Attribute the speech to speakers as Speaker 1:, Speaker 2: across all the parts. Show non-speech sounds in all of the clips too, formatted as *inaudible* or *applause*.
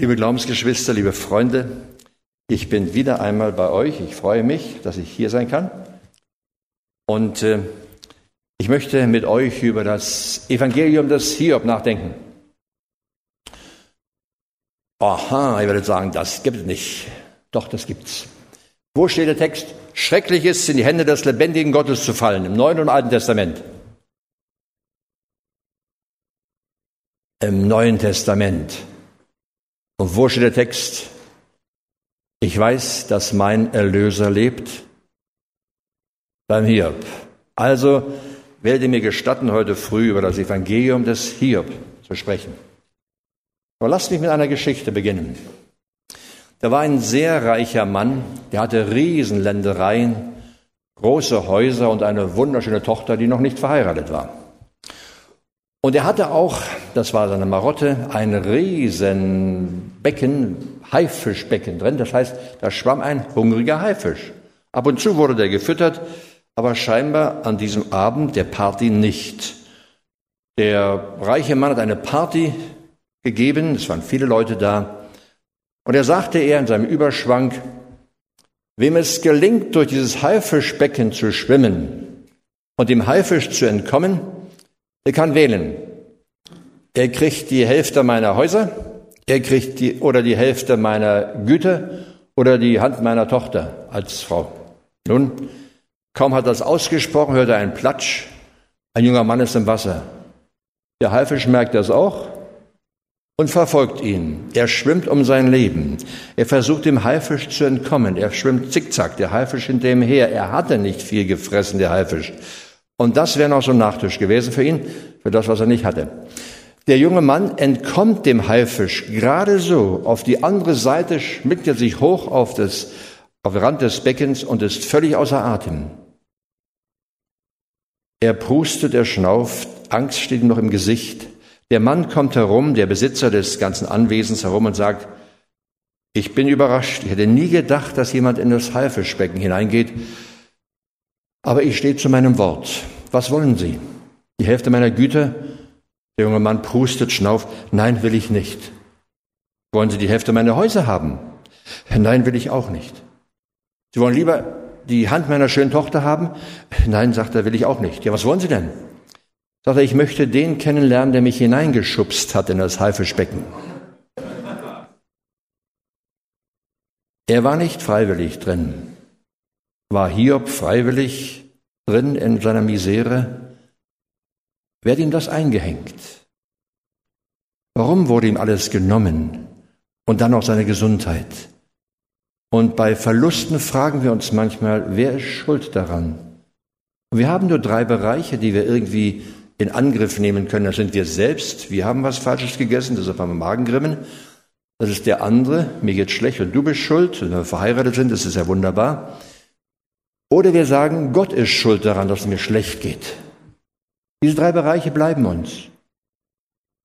Speaker 1: Liebe Glaubensgeschwister, liebe Freunde, ich bin wieder einmal bei euch. Ich freue mich, dass ich hier sein kann. Und äh, ich möchte mit euch über das Evangelium des Hiob nachdenken. Aha, ihr werdet sagen, das gibt es nicht. Doch, das gibt's. Wo steht der Text? Schrecklich ist, in die Hände des lebendigen Gottes zu fallen, im Neuen und Alten Testament. Im Neuen Testament. Und wo steht der Text? Ich weiß, dass mein Erlöser lebt beim Hiob. Also werde mir gestatten, heute früh über das Evangelium des Hiob zu sprechen. Aber lasst mich mit einer Geschichte beginnen. Da war ein sehr reicher Mann, der hatte Riesenländereien, große Häuser und eine wunderschöne Tochter, die noch nicht verheiratet war. Und er hatte auch, das war seine Marotte, ein Riesenbecken, Haifischbecken drin. Das heißt, da schwamm ein hungriger Haifisch. Ab und zu wurde der gefüttert, aber scheinbar an diesem Abend der Party nicht. Der reiche Mann hat eine Party gegeben, es waren viele Leute da, und er sagte er in seinem Überschwank, wem es gelingt, durch dieses Haifischbecken zu schwimmen und dem Haifisch zu entkommen, er kann wählen. Er kriegt die Hälfte meiner Häuser, er kriegt die, oder die Hälfte meiner Güter oder die Hand meiner Tochter als Frau. Nun, kaum hat er das ausgesprochen, hört er einen Platsch. Ein junger Mann ist im Wasser. Der Haifisch merkt das auch und verfolgt ihn. Er schwimmt um sein Leben. Er versucht dem Haifisch zu entkommen. Er schwimmt zickzack, der Haifisch hinter ihm her. Er hatte nicht viel gefressen, der Haifisch. Und das wäre noch so ein Nachtisch gewesen für ihn, für das, was er nicht hatte. Der junge Mann entkommt dem Haifisch gerade so. Auf die andere Seite schmickt er sich hoch auf, das, auf den Rand des Beckens und ist völlig außer Atem. Er prustet, er schnauft, Angst steht ihm noch im Gesicht. Der Mann kommt herum, der Besitzer des ganzen Anwesens herum und sagt, ich bin überrascht. Ich hätte nie gedacht, dass jemand in das Haifischbecken hineingeht. Aber ich stehe zu meinem Wort. Was wollen Sie? Die Hälfte meiner Güter? Der junge Mann prustet, schnauft. Nein, will ich nicht. Wollen Sie die Hälfte meiner Häuser haben? Nein, will ich auch nicht. Sie wollen lieber die Hand meiner schönen Tochter haben? Nein, sagt er, will ich auch nicht. Ja, was wollen Sie denn? Sagt er, ich möchte den kennenlernen, der mich hineingeschubst hat in das Haifischbecken. Er war nicht freiwillig drin. War Hiob freiwillig drin in seiner Misere? Wer hat ihm das eingehängt? Warum wurde ihm alles genommen? Und dann auch seine Gesundheit. Und bei Verlusten fragen wir uns manchmal, wer ist schuld daran? Und wir haben nur drei Bereiche, die wir irgendwie in Angriff nehmen können. Das sind wir selbst. Wir haben was Falsches gegessen, deshalb haben wir Magengrimmen. Das ist der andere. Mir geht's schlecht und du bist schuld. Wenn wir verheiratet sind, das ist ja wunderbar. Oder wir sagen, Gott ist schuld daran, dass es mir schlecht geht. Diese drei Bereiche bleiben uns.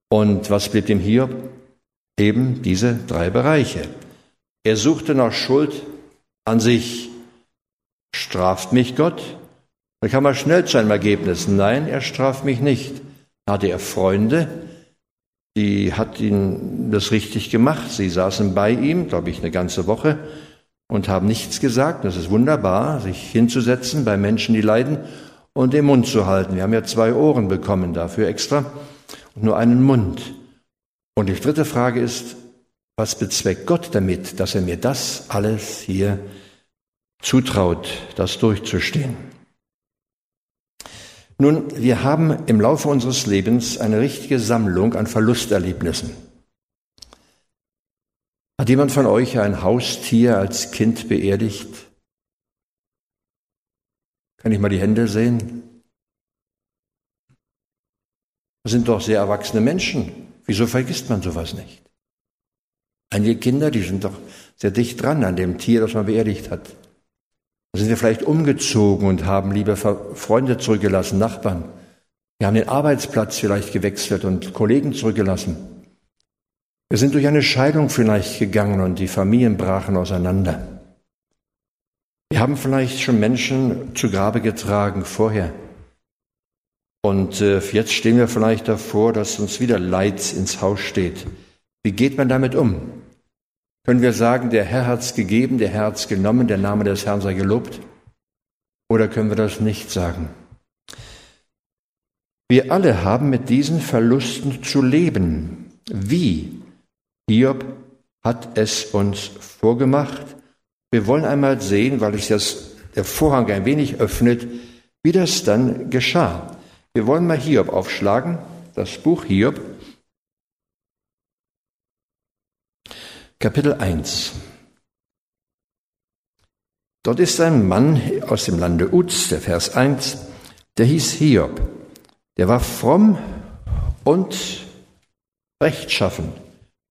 Speaker 1: Und was blieb dem Hiob? Eben diese drei Bereiche. Er suchte nach Schuld an sich. Straft mich Gott? Dann kam er schnell zu einem Ergebnis. Nein, er straft mich nicht. Hatte er Freunde, die hat ihn das richtig gemacht. Sie saßen bei ihm, glaube ich, eine ganze Woche und haben nichts gesagt. Das ist wunderbar, sich hinzusetzen bei Menschen, die leiden und den Mund zu halten. Wir haben ja zwei Ohren bekommen dafür extra und nur einen Mund. Und die dritte Frage ist, was bezweckt Gott damit, dass er mir das alles hier zutraut, das durchzustehen? Nun, wir haben im Laufe unseres Lebens eine richtige Sammlung an Verlusterlebnissen. Hat jemand von euch ein Haustier als Kind beerdigt? Kann ich mal die Hände sehen? Das sind doch sehr erwachsene Menschen. Wieso vergisst man sowas nicht? Einige Kinder, die sind doch sehr dicht dran an dem Tier, das man beerdigt hat. Da sind wir vielleicht umgezogen und haben liebe Freunde zurückgelassen, Nachbarn. Wir haben den Arbeitsplatz vielleicht gewechselt und Kollegen zurückgelassen. Wir sind durch eine Scheidung vielleicht gegangen und die Familien brachen auseinander. Wir haben vielleicht schon Menschen zu Grabe getragen vorher. Und äh, jetzt stehen wir vielleicht davor, dass uns wieder Leid ins Haus steht. Wie geht man damit um? Können wir sagen, der Herr hat's gegeben, der Herr hat's genommen, der Name des Herrn sei gelobt? Oder können wir das nicht sagen? Wir alle haben mit diesen Verlusten zu leben. Wie? Hiob hat es uns vorgemacht. Wir wollen einmal sehen, weil sich das, der Vorhang ein wenig öffnet, wie das dann geschah. Wir wollen mal Hiob aufschlagen, das Buch Hiob, Kapitel 1. Dort ist ein Mann aus dem Lande Uz, der Vers 1, der hieß Hiob. Der war fromm und rechtschaffen,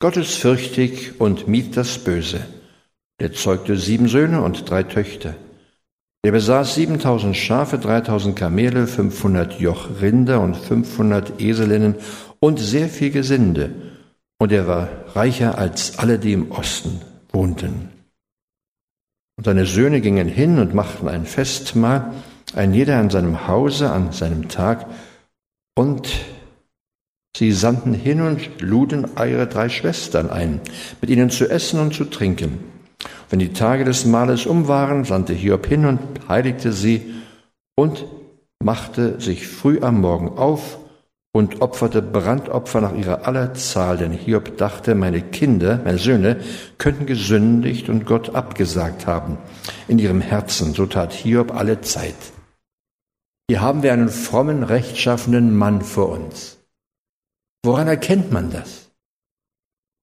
Speaker 1: gottesfürchtig und mied das Böse. Der zeugte sieben Söhne und drei Töchter. Er besaß 7000 Schafe, 3000 Kamele, 500 Joch Rinder und 500 Eselinnen und sehr viel Gesinde. Und er war reicher als alle, die im Osten wohnten. Und seine Söhne gingen hin und machten ein Festmahl, ein jeder an seinem Hause, an seinem Tag, und sie sandten hin und luden ihre drei Schwestern ein, mit ihnen zu essen und zu trinken. Wenn die Tage des Mahles um waren, sandte Hiob hin und heiligte sie und machte sich früh am Morgen auf und opferte Brandopfer nach ihrer aller Zahl, denn Hiob dachte, meine Kinder, meine Söhne, könnten gesündigt und Gott abgesagt haben in ihrem Herzen. So tat Hiob alle Zeit. Hier haben wir einen frommen, rechtschaffenen Mann vor uns. Woran erkennt man das?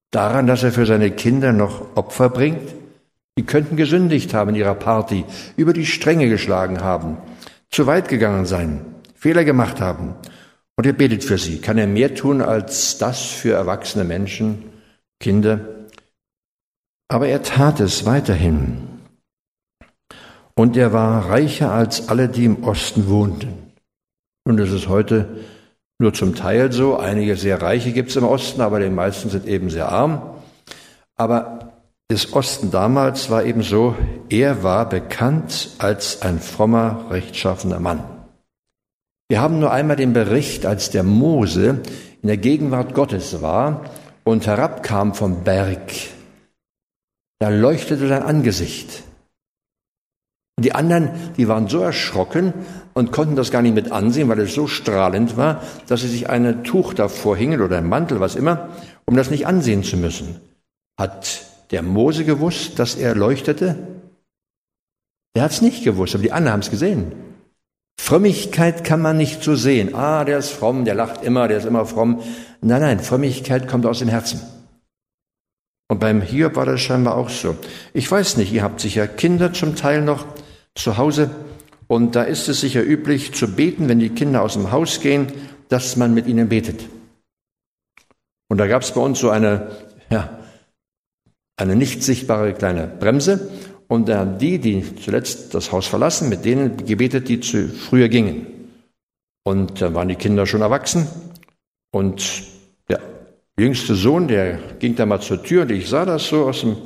Speaker 1: Daran, dass er für seine Kinder noch Opfer bringt? Die könnten gesündigt haben in ihrer Party, über die Stränge geschlagen haben, zu weit gegangen sein, Fehler gemacht haben. Und er betet für sie. Kann er mehr tun als das für erwachsene Menschen, Kinder? Aber er tat es weiterhin. Und er war reicher als alle, die im Osten wohnten. Und das ist heute nur zum Teil so. Einige sehr Reiche gibt es im Osten, aber die meisten sind eben sehr arm. Aber des Osten damals war eben so, er war bekannt als ein frommer, rechtschaffener Mann. Wir haben nur einmal den Bericht, als der Mose in der Gegenwart Gottes war und herabkam vom Berg. Da leuchtete sein Angesicht. Die anderen, die waren so erschrocken und konnten das gar nicht mit ansehen, weil es so strahlend war, dass sie sich ein Tuch davor hingen oder ein Mantel, was immer, um das nicht ansehen zu müssen. Hat der Mose gewusst, dass er leuchtete? Der hat es nicht gewusst, aber die anderen haben es gesehen. Frömmigkeit kann man nicht so sehen. Ah, der ist fromm, der lacht immer, der ist immer fromm. Nein, nein, Frömmigkeit kommt aus dem Herzen. Und beim Hiob war das scheinbar auch so. Ich weiß nicht, ihr habt sicher Kinder zum Teil noch zu Hause und da ist es sicher üblich zu beten, wenn die Kinder aus dem Haus gehen, dass man mit ihnen betet. Und da gab es bei uns so eine ja, eine nicht sichtbare kleine Bremse. Und dann die, die zuletzt das Haus verlassen, mit denen gebetet, die zu früher gingen. Und dann waren die Kinder schon erwachsen. Und der jüngste Sohn, der ging da mal zur Tür und ich sah das so aus, dem,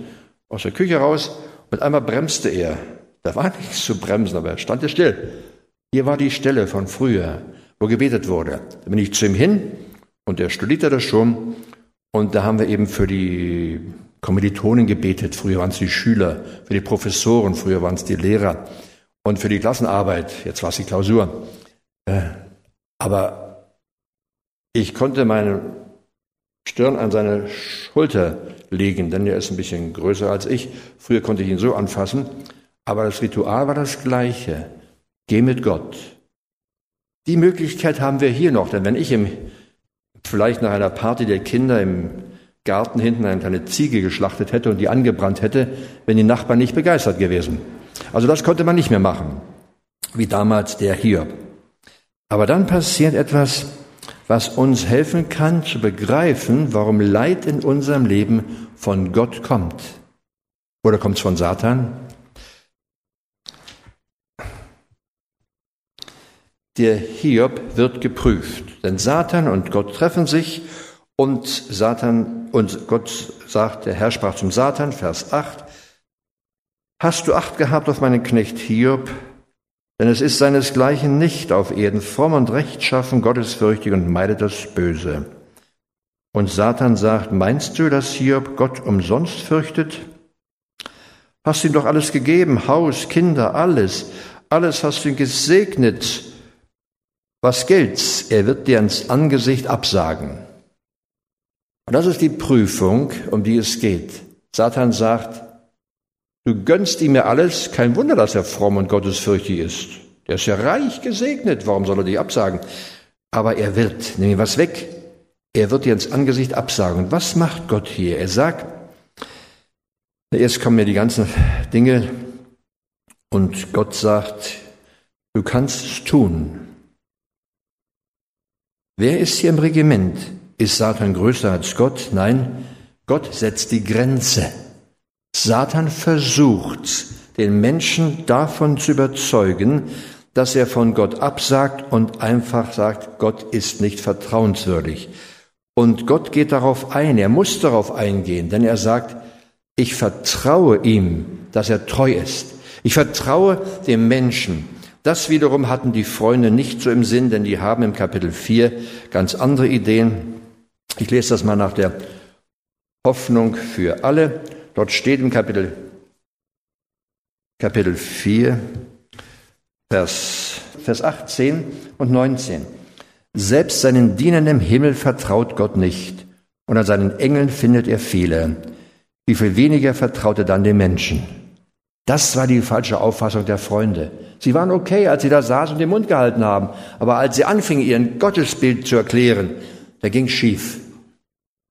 Speaker 1: aus der Küche raus. Mit einmal bremste er. Da war nichts zu bremsen, aber er stand ja still. Hier war die Stelle von früher, wo gebetet wurde. Da bin ich zu ihm hin und er studierte das schon. Und da haben wir eben für die Kommilitonen gebetet. Früher waren es die Schüler, für die Professoren, früher waren es die Lehrer und für die Klassenarbeit. Jetzt war es die Klausur. Äh, aber ich konnte meine Stirn an seine Schulter legen, denn er ist ein bisschen größer als ich. Früher konnte ich ihn so anfassen. Aber das Ritual war das gleiche. Geh mit Gott. Die Möglichkeit haben wir hier noch, denn wenn ich im, vielleicht nach einer Party der Kinder im Garten hinten eine kleine Ziege geschlachtet hätte und die angebrannt hätte, wenn die Nachbarn nicht begeistert gewesen. Also das konnte man nicht mehr machen, wie damals der Hiob. Aber dann passiert etwas, was uns helfen kann zu begreifen, warum Leid in unserem Leben von Gott kommt. Oder kommt es von Satan? Der Hiob wird geprüft, denn Satan und Gott treffen sich und Satan, und Gott sagt, der Herr sprach zum Satan, Vers 8, Hast du Acht gehabt auf meinen Knecht Hiob? Denn es ist seinesgleichen nicht auf Erden, fromm und rechtschaffen, gottesfürchtig und meidet das Böse. Und Satan sagt, meinst du, dass Hiob Gott umsonst fürchtet? Hast ihm doch alles gegeben, Haus, Kinder, alles. Alles hast du ihm gesegnet. Was gilt's? Er wird dir ins Angesicht absagen. Und das ist die Prüfung, um die es geht. Satan sagt, du gönnst ihm ja alles, kein Wunder, dass er fromm und gottesfürchtig ist. Der ist ja reich gesegnet, warum soll er dich absagen? Aber er wird, nimm ihm was weg, er wird dir ins Angesicht absagen. Und was macht Gott hier? Er sagt, erst kommen mir die ganzen Dinge und Gott sagt, du kannst es tun. Wer ist hier im Regiment? Ist Satan größer als Gott? Nein, Gott setzt die Grenze. Satan versucht, den Menschen davon zu überzeugen, dass er von Gott absagt und einfach sagt, Gott ist nicht vertrauenswürdig. Und Gott geht darauf ein, er muss darauf eingehen, denn er sagt, ich vertraue ihm, dass er treu ist. Ich vertraue dem Menschen. Das wiederum hatten die Freunde nicht so im Sinn, denn die haben im Kapitel 4 ganz andere Ideen. Ich lese das mal nach der Hoffnung für alle. Dort steht im Kapitel, Kapitel 4, Vers, Vers 18 und 19. Selbst seinen Dienern im Himmel vertraut Gott nicht, und an seinen Engeln findet er Fehler. Wie viel weniger vertraut er dann den Menschen? Das war die falsche Auffassung der Freunde. Sie waren okay, als sie da saßen und den Mund gehalten haben, aber als sie anfingen, ihren Gottesbild zu erklären, da ging schief.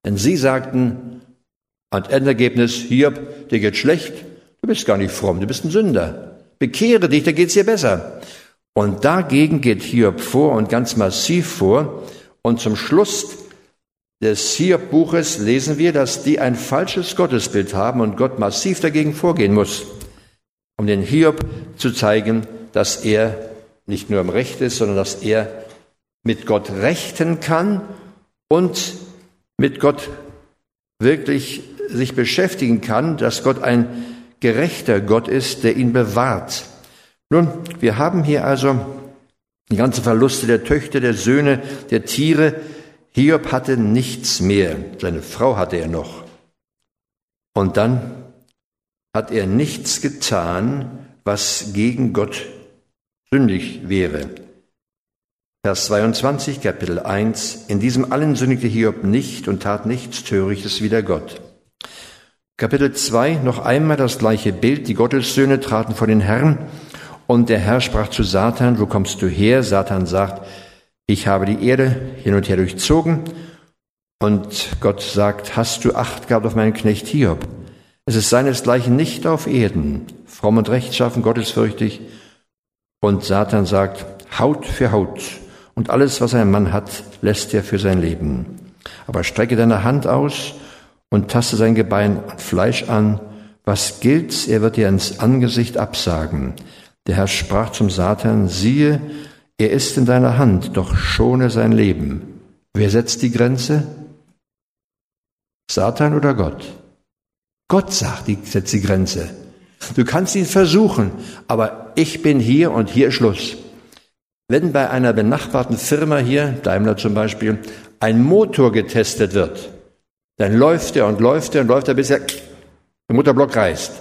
Speaker 1: Denn sie sagten, als Endergebnis, Hiob, dir geht schlecht, du bist gar nicht fromm, du bist ein Sünder. Bekehre dich, da geht's dir besser. Und dagegen geht Hiob vor und ganz massiv vor. Und zum Schluss des Hiob-Buches lesen wir, dass die ein falsches Gottesbild haben und Gott massiv dagegen vorgehen muss, um den Hiob zu zeigen, dass er nicht nur im Recht ist, sondern dass er mit Gott rechten kann und mit Gott wirklich sich beschäftigen kann, dass Gott ein gerechter Gott ist, der ihn bewahrt. Nun, wir haben hier also die ganzen Verluste der Töchter, der Söhne, der Tiere. Hiob hatte nichts mehr. Seine Frau hatte er noch. Und dann hat er nichts getan, was gegen Gott sündig wäre. Vers 22, Kapitel 1. In diesem allen sündigte Hiob nicht und tat nichts Törichtes wider Gott. Kapitel 2, noch einmal das gleiche Bild. Die Gottessöhne traten vor den Herrn und der Herr sprach zu Satan, wo kommst du her? Satan sagt, ich habe die Erde hin und her durchzogen. Und Gott sagt, hast du Acht gehabt auf meinen Knecht Hiob? Es ist seinesgleichen nicht auf Erden, fromm und rechtschaffen, gottesfürchtig. Und Satan sagt, Haut für Haut. Und alles, was ein Mann hat, lässt er für sein Leben. Aber strecke deine Hand aus und taste sein Gebein und Fleisch an. Was gilt's? Er wird dir ins Angesicht absagen. Der Herr sprach zum Satan, siehe, er ist in deiner Hand, doch schone sein Leben. Wer setzt die Grenze? Satan oder Gott? Gott sagt, die setzt die Grenze. Du kannst ihn versuchen, aber ich bin hier und hier Schluss. Wenn bei einer benachbarten Firma hier, Daimler zum Beispiel, ein Motor getestet wird, dann läuft er und läuft er und läuft er, bis er der Motorblock reißt.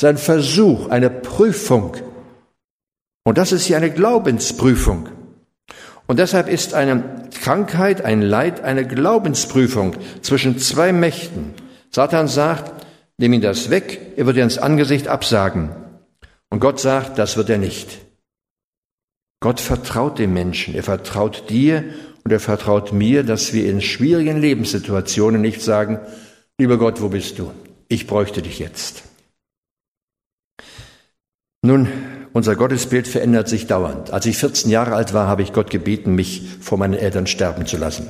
Speaker 1: Sein Versuch, eine Prüfung und das ist hier eine Glaubensprüfung. Und deshalb ist eine Krankheit, ein Leid eine Glaubensprüfung zwischen zwei Mächten. Satan sagt, nimm ihn das weg, er wird dir ins Angesicht absagen. Und Gott sagt, das wird er nicht. Gott vertraut dem Menschen, er vertraut dir und er vertraut mir, dass wir in schwierigen Lebenssituationen nicht sagen, lieber Gott, wo bist du? Ich bräuchte dich jetzt. Nun, unser Gottesbild verändert sich dauernd. Als ich 14 Jahre alt war, habe ich Gott gebeten, mich vor meinen Eltern sterben zu lassen.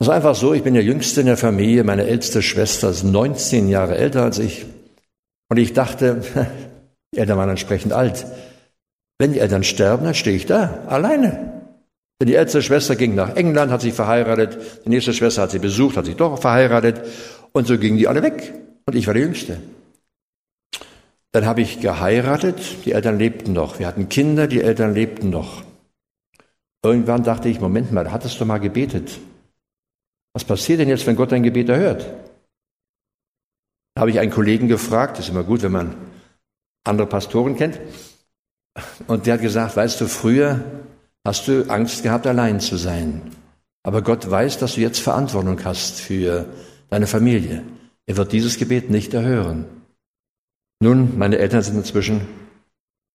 Speaker 1: Es ist einfach so, ich bin der Jüngste in der Familie, meine älteste Schwester ist 19 Jahre älter als ich. Und ich dachte, *laughs* die Eltern waren entsprechend alt. Wenn die Eltern sterben, dann stehe ich da, alleine. Denn die älteste Schwester ging nach England, hat sich verheiratet, die nächste Schwester hat sie besucht, hat sich doch verheiratet. Und so gingen die alle weg. Und ich war der Jüngste. Dann habe ich geheiratet, die Eltern lebten noch. Wir hatten Kinder, die Eltern lebten noch. Irgendwann dachte ich, Moment mal, hattest du mal gebetet. Was passiert denn jetzt, wenn Gott dein Gebet erhört? Da habe ich einen Kollegen gefragt, ist immer gut, wenn man andere Pastoren kennt, und der hat gesagt, weißt du, früher hast du Angst gehabt, allein zu sein. Aber Gott weiß, dass du jetzt Verantwortung hast für deine Familie. Er wird dieses Gebet nicht erhören. Nun, meine Eltern sind inzwischen,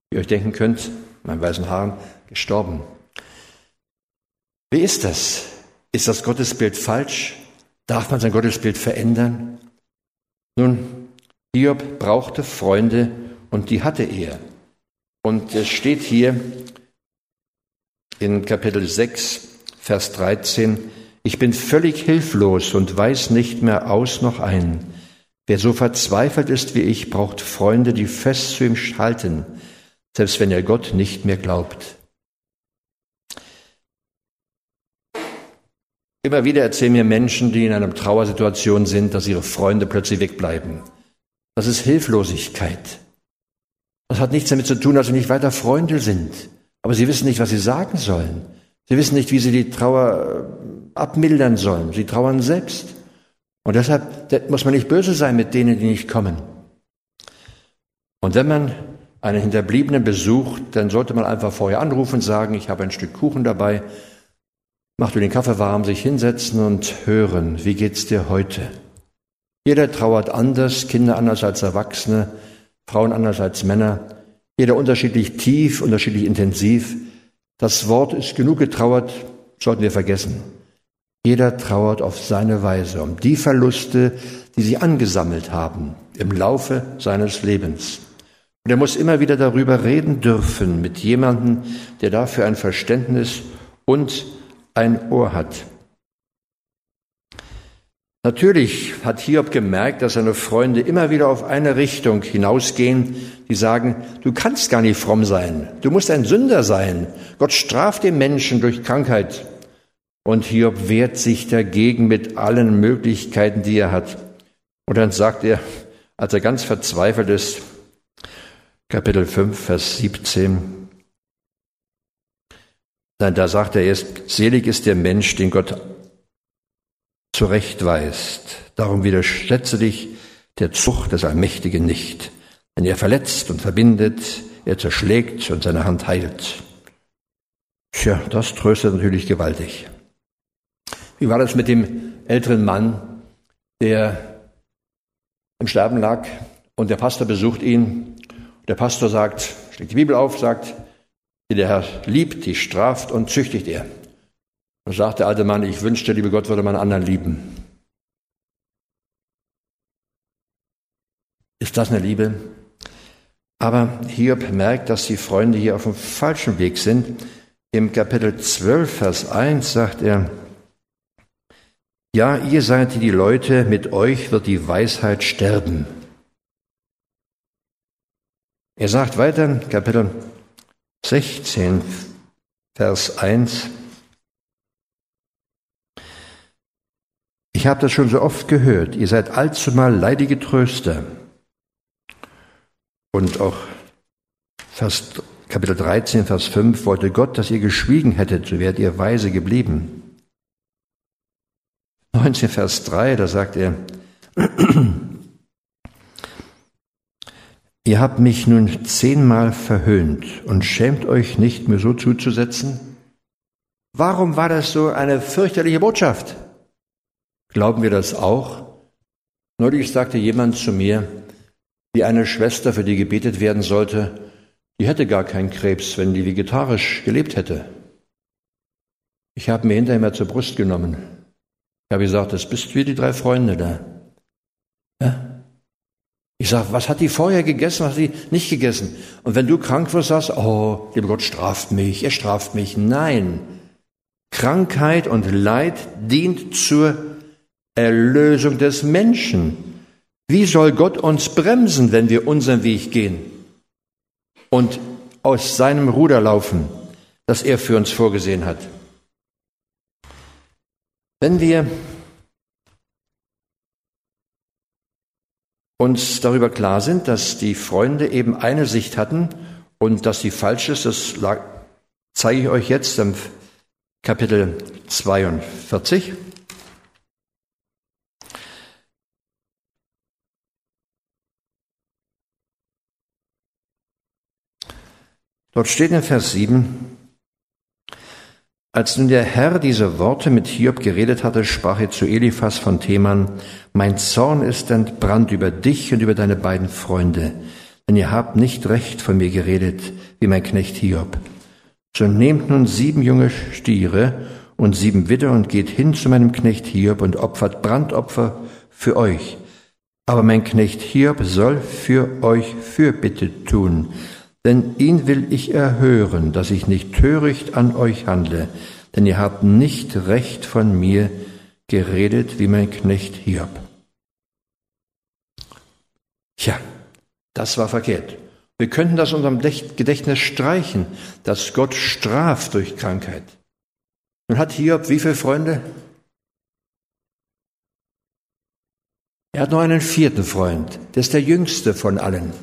Speaker 1: wie ihr euch denken könnt, meinen weißen Haaren, gestorben. Wie ist das? Ist das Gottesbild falsch? Darf man sein Gottesbild verändern? Nun, Hiob brauchte Freunde und die hatte er. Und es steht hier in Kapitel 6, Vers 13, ich bin völlig hilflos und weiß nicht mehr aus noch ein. Wer so verzweifelt ist wie ich, braucht Freunde, die fest zu ihm halten, selbst wenn er Gott nicht mehr glaubt. Immer wieder erzählen mir Menschen, die in einer Trauersituation sind, dass ihre Freunde plötzlich wegbleiben. Das ist Hilflosigkeit. Das hat nichts damit zu tun, dass sie nicht weiter Freunde sind. Aber sie wissen nicht, was sie sagen sollen. Sie wissen nicht, wie sie die Trauer äh, abmildern sollen. Sie trauern selbst. Und deshalb muss man nicht böse sein mit denen, die nicht kommen. Und wenn man einen Hinterbliebenen besucht, dann sollte man einfach vorher anrufen und sagen, ich habe ein Stück Kuchen dabei, mach du den Kaffee warm, sich hinsetzen und hören, wie geht's dir heute? Jeder trauert anders, Kinder anders als Erwachsene, Frauen anders als Männer, jeder unterschiedlich tief, unterschiedlich intensiv. Das Wort ist genug getrauert, sollten wir vergessen. Jeder trauert auf seine Weise um die Verluste, die sie angesammelt haben im Laufe seines Lebens. Und er muss immer wieder darüber reden dürfen mit jemandem, der dafür ein Verständnis und ein Ohr hat. Natürlich hat Hiob gemerkt, dass seine Freunde immer wieder auf eine Richtung hinausgehen, die sagen, du kannst gar nicht fromm sein, du musst ein Sünder sein, Gott straft den Menschen durch Krankheit, und Hiob wehrt sich dagegen mit allen Möglichkeiten, die er hat. Und dann sagt er, als er ganz verzweifelt ist, Kapitel 5, Vers 17, dann da sagt er erst, selig ist der Mensch, den Gott zurechtweist. Darum widersetze dich der Zucht des Allmächtigen nicht. Denn er verletzt und verbindet, er zerschlägt und seine Hand heilt. Tja, das tröstet natürlich gewaltig. Wie war das mit dem älteren Mann, der im Sterben lag und der Pastor besucht ihn? Der Pastor sagt, schlägt die Bibel auf, sagt, die der Herr liebt, die straft und züchtigt er. Und sagt der alte Mann, ich wünschte, liebe Gott, würde man anderen lieben. Ist das eine Liebe? Aber Hiob merkt, dass die Freunde hier auf dem falschen Weg sind. Im Kapitel 12, Vers 1 sagt er, ja, ihr seid die Leute, mit euch wird die Weisheit sterben. Er sagt weiter, Kapitel 16, Vers 1, Ich habe das schon so oft gehört, ihr seid allzumal leidige Tröster. Und auch Vers, Kapitel 13, Vers 5, wollte Gott, dass ihr geschwiegen hättet, so wärt ihr weise geblieben. 19 Vers 3, da sagt er, ihr habt mich nun zehnmal verhöhnt und schämt euch nicht, mir so zuzusetzen? Warum war das so eine fürchterliche Botschaft? Glauben wir das auch? Neulich sagte jemand zu mir, wie eine Schwester, für die gebetet werden sollte, die hätte gar keinen Krebs, wenn die vegetarisch gelebt hätte. Ich habe mir hinterher mal zur Brust genommen. Ich habe gesagt, das bist wie die drei Freunde da. Ja? Ich sage, was hat die vorher gegessen, was hat die nicht gegessen? Und wenn du krank wirst, sagst, oh, lieber Gott straft mich, er straft mich. Nein. Krankheit und Leid dient zur Erlösung des Menschen. Wie soll Gott uns bremsen, wenn wir unseren Weg gehen und aus seinem Ruder laufen, das er für uns vorgesehen hat? Wenn wir uns darüber klar sind, dass die Freunde eben eine Sicht hatten und dass sie falsch ist, das lag, zeige ich euch jetzt im Kapitel 42. Dort steht in Vers 7, als nun der Herr diese Worte mit Hiob geredet hatte, sprach er zu Eliphas von Theman, mein Zorn ist entbrannt über dich und über deine beiden Freunde, denn ihr habt nicht recht von mir geredet, wie mein Knecht Hiob. So nehmt nun sieben junge Stiere und sieben Widder und geht hin zu meinem Knecht Hiob und opfert Brandopfer für euch. Aber mein Knecht Hiob soll für euch Fürbitte tun, denn ihn will ich erhören, dass ich nicht töricht an euch handle, denn ihr habt nicht recht von mir geredet wie mein Knecht Hiob. Tja, das war verkehrt. Wir könnten das unserem Gedächtnis streichen, dass Gott straft durch Krankheit. Nun hat Hiob wie viele Freunde? Er hat noch einen vierten Freund, der ist der jüngste von allen.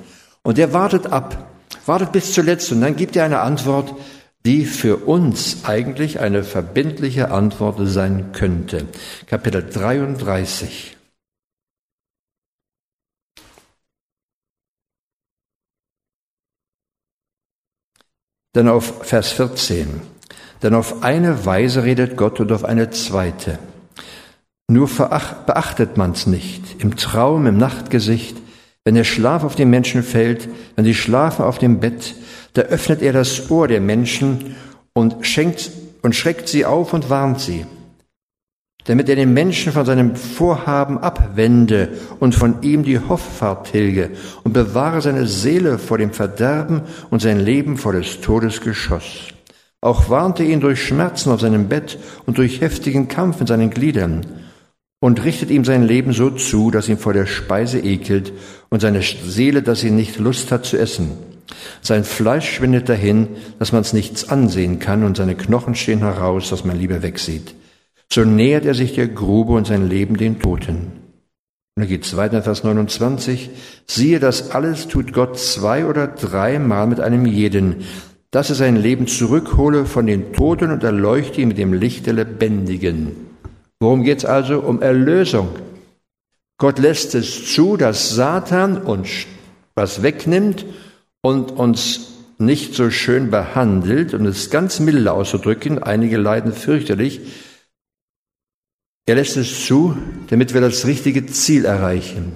Speaker 1: Und der wartet ab, wartet bis zuletzt und dann gibt er eine Antwort, die für uns eigentlich eine verbindliche Antwort sein könnte. Kapitel 33. Denn auf Vers 14. Denn auf eine Weise redet Gott und auf eine zweite. Nur beachtet man's nicht. Im Traum, im Nachtgesicht, wenn der Schlaf auf den Menschen fällt, wenn sie schlafen auf dem Bett, da öffnet er das Ohr der Menschen und schenkt und schreckt sie auf und warnt sie, damit er den Menschen von seinem Vorhaben abwende und von ihm die Hoffart tilge und bewahre seine Seele vor dem Verderben und sein Leben vor des Todes Geschoss. Auch warnte ihn durch Schmerzen auf seinem Bett und durch heftigen Kampf in seinen Gliedern und richtet ihm sein Leben so zu, dass ihm vor der Speise ekelt und seine Seele, dass sie nicht Lust hat zu essen. Sein Fleisch schwindet dahin, dass man es nichts ansehen kann und seine Knochen stehen heraus, dass man lieber wegsieht. So nähert er sich der Grube und sein Leben den Toten. Und dann geht's weiter, Vers 29. Siehe, das alles tut Gott zwei oder dreimal mit einem jeden, dass er sein Leben zurückhole von den Toten und erleuchte ihn mit dem Licht der Lebendigen. Worum geht es also? Um Erlösung. Gott lässt es zu, dass Satan uns was wegnimmt und uns nicht so schön behandelt, um es ganz milde auszudrücken, einige leiden fürchterlich. Er lässt es zu, damit wir das richtige Ziel erreichen,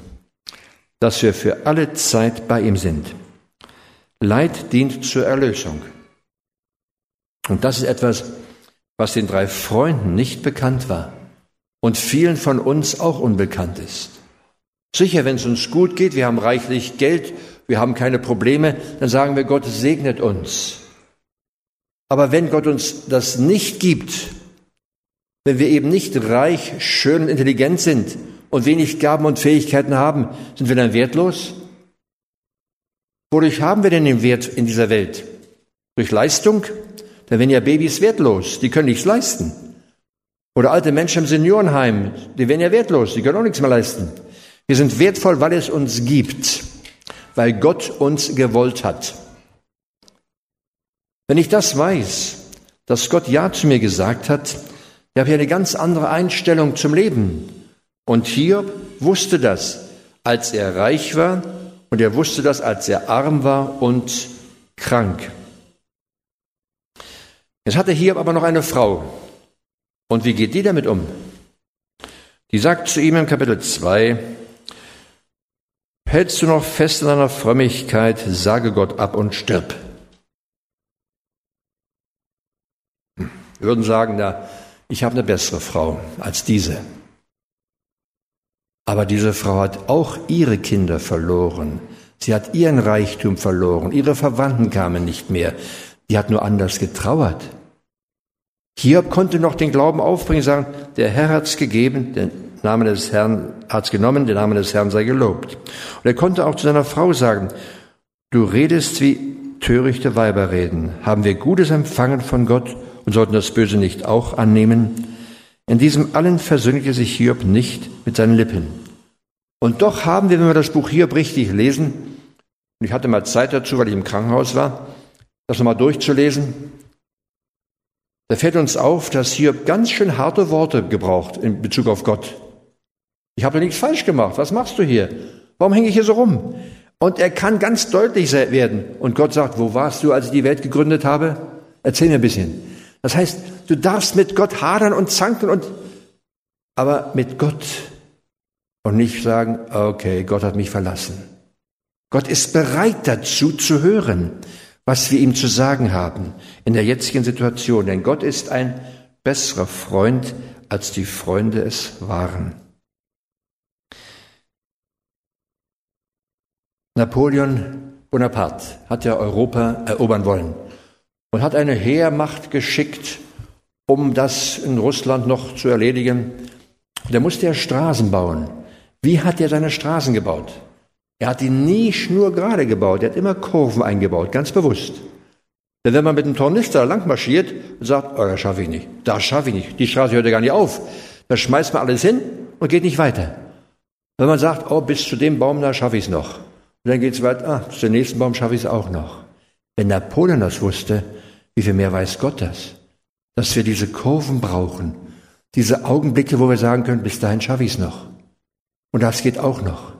Speaker 1: dass wir für alle Zeit bei ihm sind. Leid dient zur Erlösung. Und das ist etwas, was den drei Freunden nicht bekannt war und vielen von uns auch unbekannt ist. Sicher, wenn es uns gut geht, wir haben reichlich Geld, wir haben keine Probleme, dann sagen wir, Gott segnet uns. Aber wenn Gott uns das nicht gibt, wenn wir eben nicht reich, schön und intelligent sind und wenig Gaben und Fähigkeiten haben, sind wir dann wertlos? Wodurch haben wir denn den Wert in dieser Welt? Durch Leistung? Dann werden ja Babys wertlos, die können nichts leisten. Oder alte Menschen im Seniorenheim, die werden ja wertlos, die können auch nichts mehr leisten. Wir sind wertvoll, weil es uns gibt, weil Gott uns gewollt hat. Wenn ich das weiß, dass Gott Ja zu mir gesagt hat, ich habe ich eine ganz andere Einstellung zum Leben. Und Hiob wusste das, als er reich war, und er wusste das, als er arm war und krank. Jetzt hatte Hiob aber noch eine Frau, und wie geht die damit um? Die sagt zu ihm im Kapitel 2, Hältst du noch fest in deiner Frömmigkeit, sage Gott ab und stirb. Wir würden sagen, na, ich habe eine bessere Frau als diese. Aber diese Frau hat auch ihre Kinder verloren. Sie hat ihren Reichtum verloren. Ihre Verwandten kamen nicht mehr. Die hat nur anders getrauert. Hiob konnte noch den Glauben aufbringen, sagen, der Herr hat's gegeben, der Name des Herrn hat's genommen, der Name des Herrn sei gelobt. Und er konnte auch zu seiner Frau sagen, du redest wie törichte Weiber reden. Haben wir Gutes empfangen von Gott und sollten das Böse nicht auch annehmen? In diesem allen versöhnte sich Hiob nicht mit seinen Lippen. Und doch haben wir, wenn wir das Buch Hiob richtig lesen, und ich hatte mal Zeit dazu, weil ich im Krankenhaus war, das nochmal durchzulesen, da fällt uns auf, dass hier ganz schön harte Worte gebraucht in Bezug auf Gott. Ich habe nichts falsch gemacht. Was machst du hier? Warum hänge ich hier so rum? Und er kann ganz deutlich werden. Und Gott sagt, wo warst du, als ich die Welt gegründet habe? Erzähl mir ein bisschen. Das heißt, du darfst mit Gott hadern und zanken und, aber mit Gott und nicht sagen, okay, Gott hat mich verlassen. Gott ist bereit dazu zu hören, was wir ihm zu sagen haben in der jetzigen Situation. Denn Gott ist ein besserer Freund, als die Freunde es waren. Napoleon Bonaparte hat ja Europa erobern wollen und hat eine Heermacht geschickt, um das in Russland noch zu erledigen. Da musste er Straßen bauen. Wie hat er seine Straßen gebaut? Er hat die nie schnurgerade gebaut, er hat immer Kurven eingebaut, ganz bewusst. Denn wenn man mit einem Tornister lang marschiert und sagt, oh, das schaffe ich nicht, das schaffe ich nicht, die Straße hört ja gar nicht auf, da schmeißt man alles hin und geht nicht weiter. Wenn man sagt, oh, bis zu dem Baum da schaffe ich es noch. Und dann geht es weiter, ah, bis zum nächsten Baum schaffe ich es auch noch. Wenn Napoleon das wusste, wie viel mehr weiß Gott das? Dass wir diese Kurven brauchen, diese Augenblicke, wo wir sagen können, bis dahin schaffe ich es noch. Und das geht auch noch.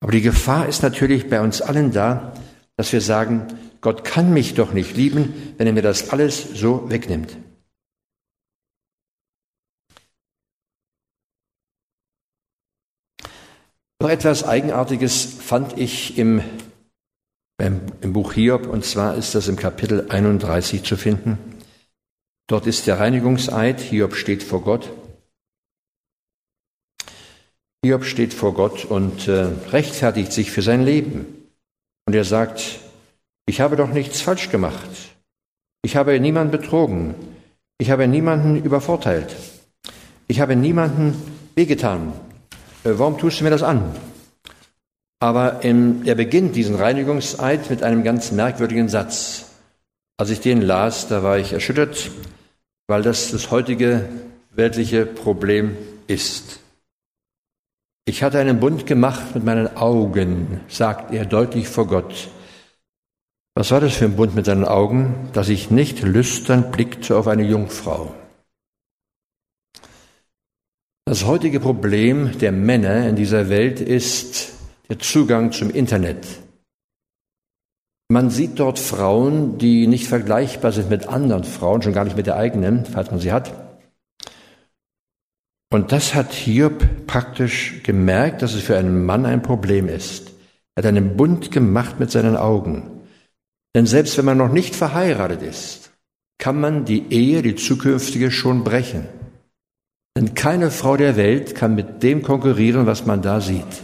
Speaker 1: Aber die Gefahr ist natürlich bei uns allen da, dass wir sagen, Gott kann mich doch nicht lieben, wenn er mir das alles so wegnimmt. Noch etwas Eigenartiges fand ich im, im Buch Hiob, und zwar ist das im Kapitel 31 zu finden. Dort ist der Reinigungseid, Hiob steht vor Gott. Hiob steht vor Gott und äh, rechtfertigt sich für sein Leben. Und er sagt, ich habe doch nichts falsch gemacht. Ich habe niemanden betrogen. Ich habe niemanden übervorteilt. Ich habe niemanden wehgetan. Äh, warum tust du mir das an? Aber in, er beginnt diesen Reinigungseid mit einem ganz merkwürdigen Satz. Als ich den las, da war ich erschüttert, weil das das heutige weltliche Problem ist. Ich hatte einen Bund gemacht mit meinen Augen, sagt er deutlich vor Gott. Was war das für ein Bund mit seinen Augen, dass ich nicht lüstern blickte auf eine Jungfrau? Das heutige Problem der Männer in dieser Welt ist der Zugang zum Internet. Man sieht dort Frauen, die nicht vergleichbar sind mit anderen Frauen, schon gar nicht mit der eigenen, falls man sie hat. Und das hat Hiob praktisch gemerkt, dass es für einen Mann ein Problem ist. Er hat einen Bund gemacht mit seinen Augen. Denn selbst wenn man noch nicht verheiratet ist, kann man die Ehe, die zukünftige, schon brechen. Denn keine Frau der Welt kann mit dem konkurrieren, was man da sieht.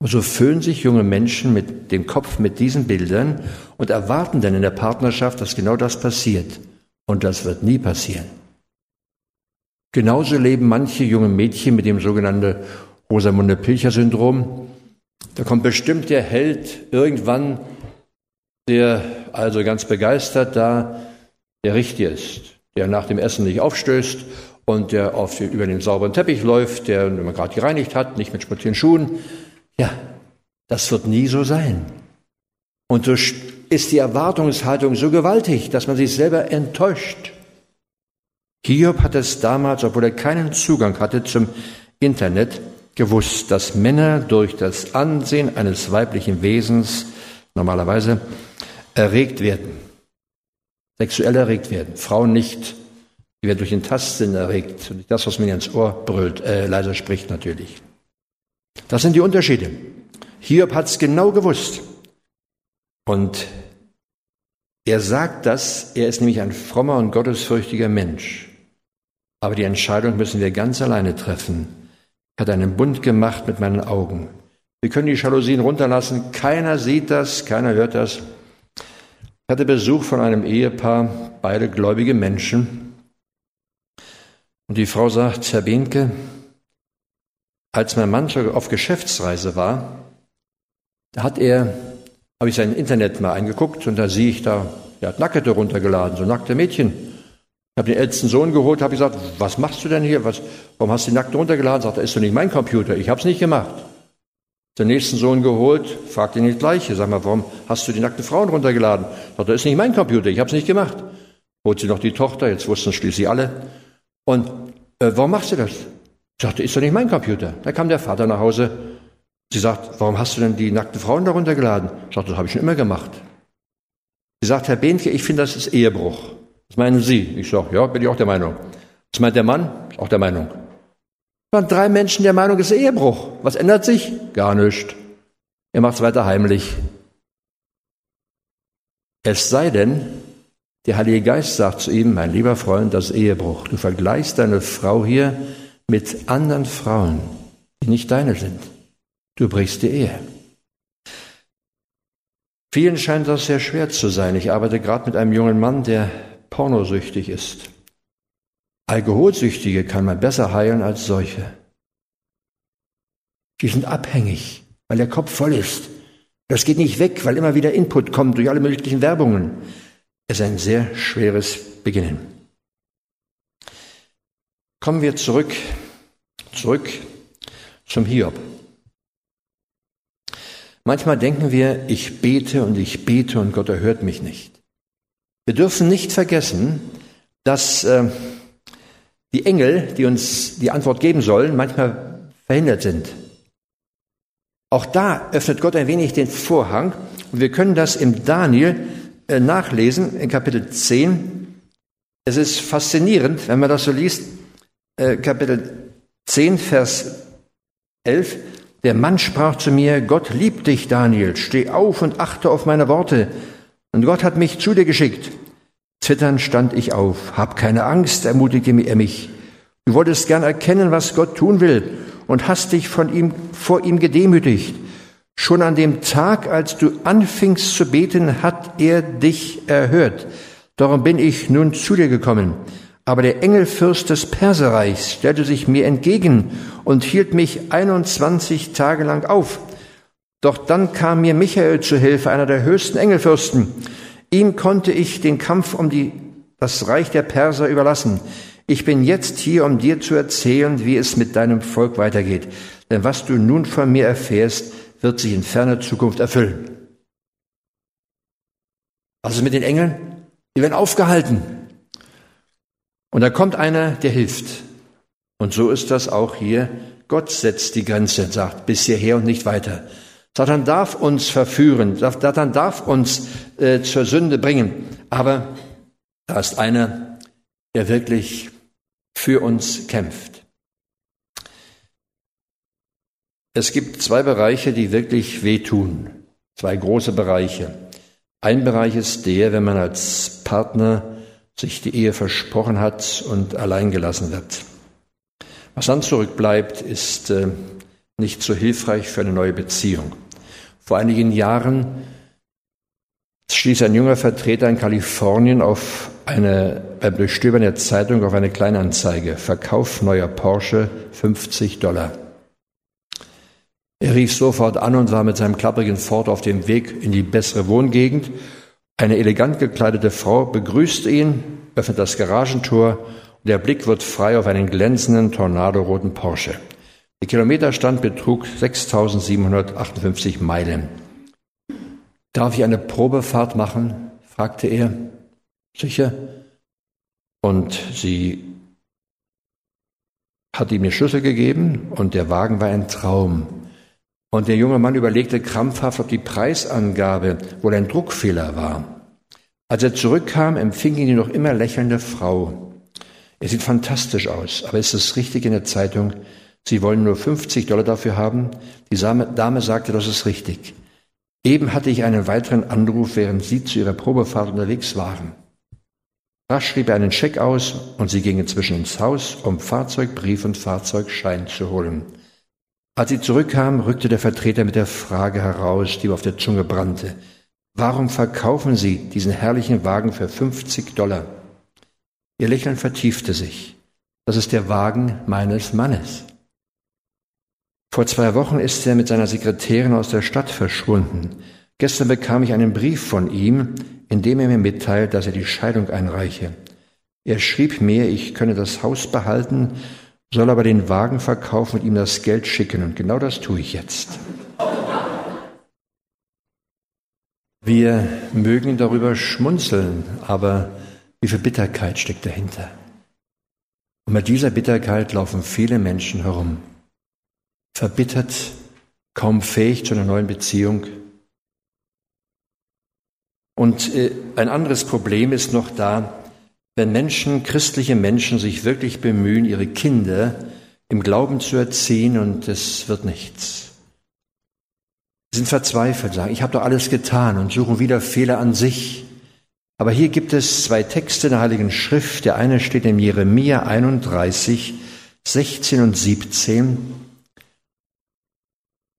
Speaker 1: Und so füllen sich junge Menschen mit dem Kopf mit diesen Bildern und erwarten dann in der Partnerschaft, dass genau das passiert. Und das wird nie passieren. Genauso leben manche junge Mädchen mit dem sogenannten Rosamunde Pilcher Syndrom. Da kommt bestimmt der Held irgendwann der also ganz begeistert da der Richtige ist, der nach dem Essen nicht aufstößt und der auf über den sauberen Teppich läuft, der, man gerade gereinigt hat, nicht mit schmutzigen Schuhen. Ja, das wird nie so sein. Und so ist die Erwartungshaltung so gewaltig, dass man sich selber enttäuscht. Hiob hat es damals, obwohl er keinen Zugang hatte zum Internet, gewusst, dass Männer durch das Ansehen eines weiblichen Wesens normalerweise erregt werden. Sexuell erregt werden. Frauen nicht. Die werden durch den Tastsinn erregt. Und das, was mir ins Ohr brüllt, äh, leiser spricht natürlich. Das sind die Unterschiede. Hiob hat es genau gewusst. Und er sagt das, er ist nämlich ein frommer und gottesfürchtiger Mensch. Aber die Entscheidung müssen wir ganz alleine treffen. Er hat einen Bund gemacht mit meinen Augen. Wir können die Jalousien runterlassen. Keiner sieht das, keiner hört das. Ich hatte Besuch von einem Ehepaar, beide gläubige Menschen. Und die Frau sagt, Herr Behnke, als mein Mann auf Geschäftsreise war, da hat er, habe ich sein Internet mal eingeguckt und da sehe ich da, er hat Nackete runtergeladen, so nackte Mädchen. Ich habe den ältesten Sohn geholt, habe gesagt, was machst du denn hier? Was, warum hast du die Nackte runtergeladen? Sagt er, ist doch nicht mein Computer, ich habe es nicht gemacht den nächsten Sohn geholt, fragt ihn das Gleiche. Sag mal, warum hast du die nackten Frauen runtergeladen? Sagt, das ist nicht mein Computer, ich habe es nicht gemacht. Holt sie noch die Tochter, jetzt wussten schließlich alle. Und äh, warum machst du das? Sagte, ist doch nicht mein Computer. Da kam der Vater nach Hause. Sie sagt, warum hast du denn die nackten Frauen darunter geladen? Ich sage, das habe ich schon immer gemacht. Sie sagt, Herr Behnke, ich finde, das ist Ehebruch. Was meinen Sie? Ich sage, ja, bin ich auch der Meinung. Was meint der Mann? Auch der Meinung. Es waren drei Menschen der Meinung, es ist Ehebruch. Was ändert sich? Gar nichts. Er macht es weiter heimlich. Es sei denn, der Heilige Geist sagt zu ihm, mein lieber Freund, das ist Ehebruch. Du vergleichst deine Frau hier mit anderen Frauen, die nicht deine sind. Du brichst die Ehe. Vielen scheint das sehr schwer zu sein. Ich arbeite gerade mit einem jungen Mann, der pornosüchtig ist. Alkoholsüchtige kann man besser heilen als solche. Die sind abhängig, weil der Kopf voll ist. Das geht nicht weg, weil immer wieder Input kommt durch alle möglichen Werbungen. Es ist ein sehr schweres Beginnen. Kommen wir zurück, zurück zum Hiob. Manchmal denken wir, ich bete und ich bete und Gott erhört mich nicht. Wir dürfen nicht vergessen, dass äh, die Engel, die uns die Antwort geben sollen, manchmal verhindert sind. Auch da öffnet Gott ein wenig den Vorhang und wir können das im Daniel äh, nachlesen, in Kapitel 10. Es ist faszinierend, wenn man das so liest, äh, Kapitel 10, Vers 11. Der Mann sprach zu mir, Gott liebt dich, Daniel, steh auf und achte auf meine Worte. Und Gott hat mich zu dir geschickt. Zitternd stand ich auf. Hab keine Angst, ermutigte er mich. Du wolltest gern erkennen, was Gott tun will und hast dich von ihm, vor ihm gedemütigt. Schon an dem Tag, als du anfingst zu beten, hat er dich erhört. Darum bin ich nun zu dir gekommen. Aber der Engelfürst des Perserreichs stellte sich mir entgegen und hielt mich 21 Tage lang auf. Doch dann kam mir Michael zu Hilfe, einer der höchsten Engelfürsten. Ihm konnte ich den Kampf um die, das Reich der Perser überlassen. Ich bin jetzt hier, um dir zu erzählen, wie es mit deinem Volk weitergeht. Denn was du nun von mir erfährst, wird sich in ferner Zukunft erfüllen. Also mit den Engeln? Die werden aufgehalten. Und da kommt einer, der hilft. Und so ist das auch hier. Gott setzt die Grenze und sagt, bis hierher und nicht weiter. Satan darf uns verführen, Satan darf uns äh, zur Sünde bringen. Aber da ist einer, der wirklich für uns kämpft. Es gibt zwei Bereiche, die wirklich wehtun. Zwei große Bereiche. Ein Bereich ist der, wenn man als Partner sich die Ehe versprochen hat und allein gelassen wird. Was dann zurückbleibt, ist äh, nicht so hilfreich für eine neue Beziehung. Vor einigen Jahren stieß ein junger Vertreter in Kalifornien auf eine, beim Durchstöbern der Zeitung auf eine Kleinanzeige. Verkauf neuer Porsche 50 Dollar. Er rief sofort an und war mit seinem klapprigen Ford auf dem Weg in die bessere Wohngegend eine elegant gekleidete Frau begrüßt ihn, öffnet das Garagentor und der Blick wird frei auf einen glänzenden tornadoroten Porsche. Der Kilometerstand betrug 6758 Meilen. Darf ich eine Probefahrt machen? fragte er. Sicher. Und sie hat ihm eine Schlüssel gegeben und der Wagen war ein Traum. Und der junge Mann überlegte krampfhaft, ob die Preisangabe wohl ein Druckfehler war. Als er zurückkam, empfing ihn die noch immer lächelnde Frau. Er sieht fantastisch aus, aber ist es richtig in der Zeitung, Sie wollen nur 50 Dollar dafür haben? Die Dame sagte, das ist richtig. Eben hatte ich einen weiteren Anruf, während Sie zu Ihrer Probefahrt unterwegs waren. Rasch schrieb er einen Scheck aus und sie gingen zwischen ins Haus, um Fahrzeugbrief und Fahrzeugschein zu holen. Als sie zurückkam, rückte der Vertreter mit der Frage heraus, die ihm auf der Zunge brannte. Warum verkaufen Sie diesen herrlichen Wagen für 50 Dollar? Ihr Lächeln vertiefte sich. Das ist der Wagen meines Mannes. Vor zwei Wochen ist er mit seiner Sekretärin aus der Stadt verschwunden. Gestern bekam ich einen Brief von ihm, in dem er mir mitteilt, dass er die Scheidung einreiche. Er schrieb mir, ich könne das Haus behalten soll aber den Wagen verkaufen und ihm das Geld schicken. Und genau das tue ich jetzt. Wir mögen darüber schmunzeln, aber wie viel Bitterkeit steckt dahinter? Und mit dieser Bitterkeit laufen viele Menschen herum. Verbittert, kaum fähig zu einer neuen Beziehung. Und äh, ein anderes Problem ist noch da, wenn Menschen, christliche Menschen sich wirklich bemühen, ihre Kinder im Glauben zu erziehen und es wird nichts. Sie sind verzweifelt, sagen, ich habe doch alles getan und suchen wieder Fehler an sich. Aber hier gibt es zwei Texte der Heiligen Schrift. Der eine steht in Jeremia 31, 16 und 17.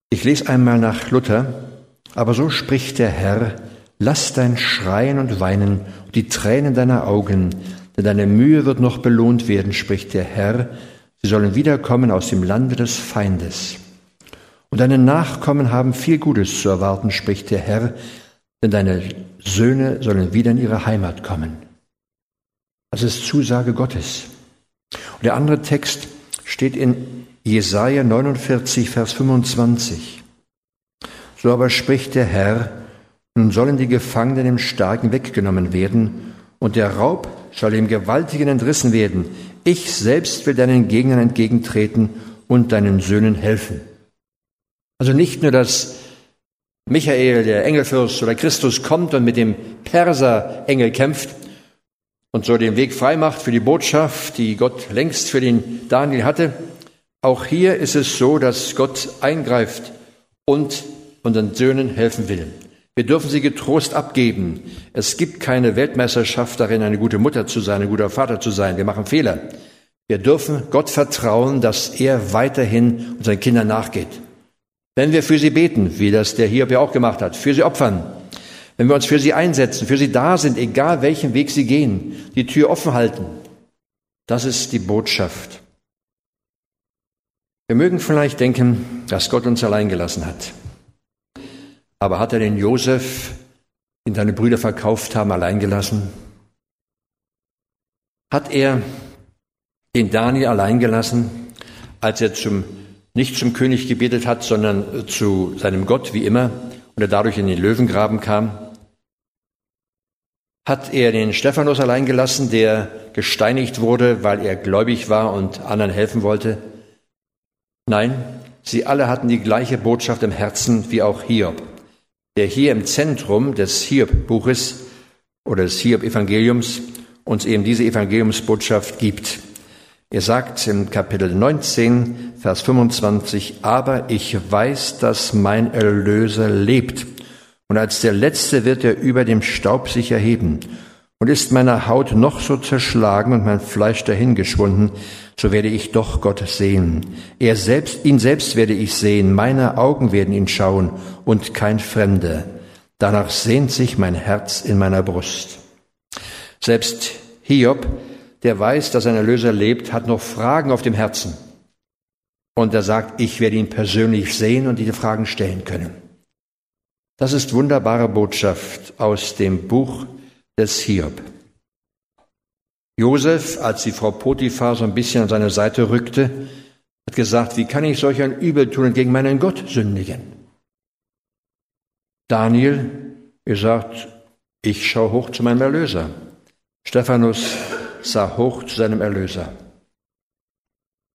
Speaker 1: Ich lese einmal nach Luther. Aber so spricht der Herr, lass dein Schreien und Weinen und die Tränen deiner Augen, denn deine Mühe wird noch belohnt werden, spricht der Herr. Sie sollen wiederkommen aus dem Lande des Feindes. Und deine Nachkommen haben viel Gutes zu erwarten, spricht der Herr, denn deine Söhne sollen wieder in ihre Heimat kommen. Das ist Zusage Gottes. Und der andere Text steht in Jesaja 49, Vers 25. So aber spricht der Herr, nun sollen die Gefangenen im Starken weggenommen werden und der Raub soll dem Gewaltigen entrissen werden. Ich selbst will deinen Gegnern entgegentreten und deinen Söhnen helfen. Also nicht nur, dass Michael, der Engelfürst oder Christus kommt und mit dem Perser-Engel kämpft und so den Weg frei macht für die Botschaft, die Gott längst für den Daniel hatte. Auch hier ist es so, dass Gott eingreift und unseren Söhnen helfen will. Wir dürfen sie getrost abgeben. Es gibt keine Weltmeisterschaft darin, eine gute Mutter zu sein, ein guter Vater zu sein. Wir machen Fehler. Wir dürfen Gott vertrauen, dass er weiterhin unseren Kindern nachgeht. Wenn wir für sie beten, wie das der Hiob ja auch gemacht hat, für sie opfern, wenn wir uns für sie einsetzen, für sie da sind, egal welchen Weg sie gehen, die Tür offen halten, das ist die Botschaft. Wir mögen vielleicht denken, dass Gott uns allein gelassen hat. Aber hat er den Josef, den seine Brüder verkauft haben, allein gelassen? Hat er den Daniel allein gelassen, als er zum nicht zum König gebetet hat, sondern zu seinem Gott wie immer und er dadurch in den Löwengraben kam? Hat er den Stephanus allein gelassen, der gesteinigt wurde, weil er gläubig war und anderen helfen wollte? Nein, sie alle hatten die gleiche Botschaft im Herzen wie auch Hiob, der hier im Zentrum des Hiob-Buches oder des Hiob-Evangeliums uns eben diese Evangeliumsbotschaft gibt. Er sagt im Kapitel 19, Vers 25, aber ich weiß, dass mein Erlöser lebt. Und als der Letzte wird er über dem Staub sich erheben. Und ist meine Haut noch so zerschlagen und mein Fleisch dahingeschwunden, so werde ich doch Gott sehen. Er selbst, ihn selbst werde ich sehen, meine Augen werden ihn schauen und kein Fremder. Danach sehnt sich mein Herz in meiner Brust. Selbst Hiob der weiß, dass ein Erlöser lebt, hat noch Fragen auf dem Herzen. Und er sagt, ich werde ihn persönlich sehen und diese Fragen stellen können. Das ist wunderbare Botschaft aus dem Buch des Hiob. Josef, als die Frau Potiphar so ein bisschen an seine Seite rückte, hat gesagt, wie kann ich solch ein Übel tun und gegen meinen Gott sündigen? Daniel, er sagt, ich schaue hoch zu meinem Erlöser. Stephanus, sah hoch zu seinem Erlöser.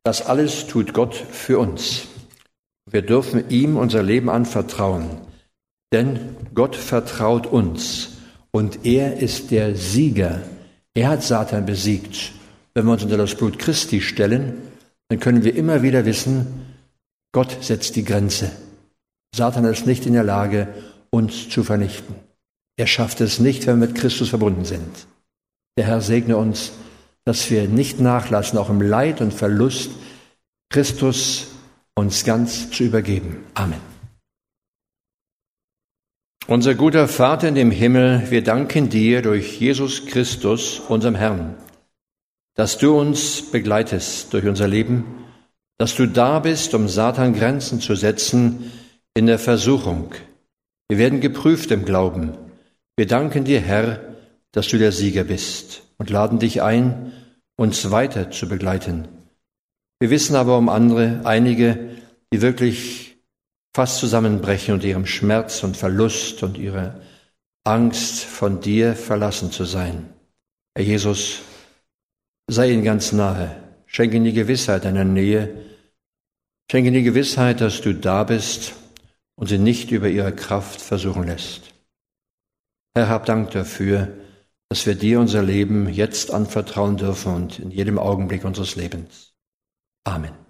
Speaker 1: Das alles tut Gott für uns. Wir dürfen ihm unser Leben anvertrauen, denn Gott vertraut uns und er ist der Sieger. Er hat Satan besiegt. Wenn wir uns unter das Blut Christi stellen, dann können wir immer wieder wissen, Gott setzt die Grenze. Satan ist nicht in der Lage, uns zu vernichten. Er schafft es nicht, wenn wir mit Christus verbunden sind. Der Herr segne uns, dass wir nicht nachlassen, auch im Leid und Verlust Christus uns ganz zu übergeben. Amen. Unser guter Vater in dem Himmel, wir danken dir durch Jesus Christus, unserem Herrn, dass du uns begleitest durch unser Leben, dass du da bist, um Satan Grenzen zu setzen in der Versuchung. Wir werden geprüft im Glauben. Wir danken dir, Herr, dass du der Sieger bist und laden dich ein, uns weiter zu begleiten. Wir wissen aber um andere, einige, die wirklich fast zusammenbrechen und ihrem Schmerz und Verlust und ihrer Angst von dir verlassen zu sein. Herr Jesus, sei ihnen ganz nahe, schenke ihnen die Gewissheit deiner Nähe, schenke ihnen die Gewissheit, dass du da bist und sie nicht über ihre Kraft versuchen lässt. Herr, hab Dank dafür, dass wir dir unser Leben jetzt anvertrauen dürfen und in jedem Augenblick unseres Lebens. Amen.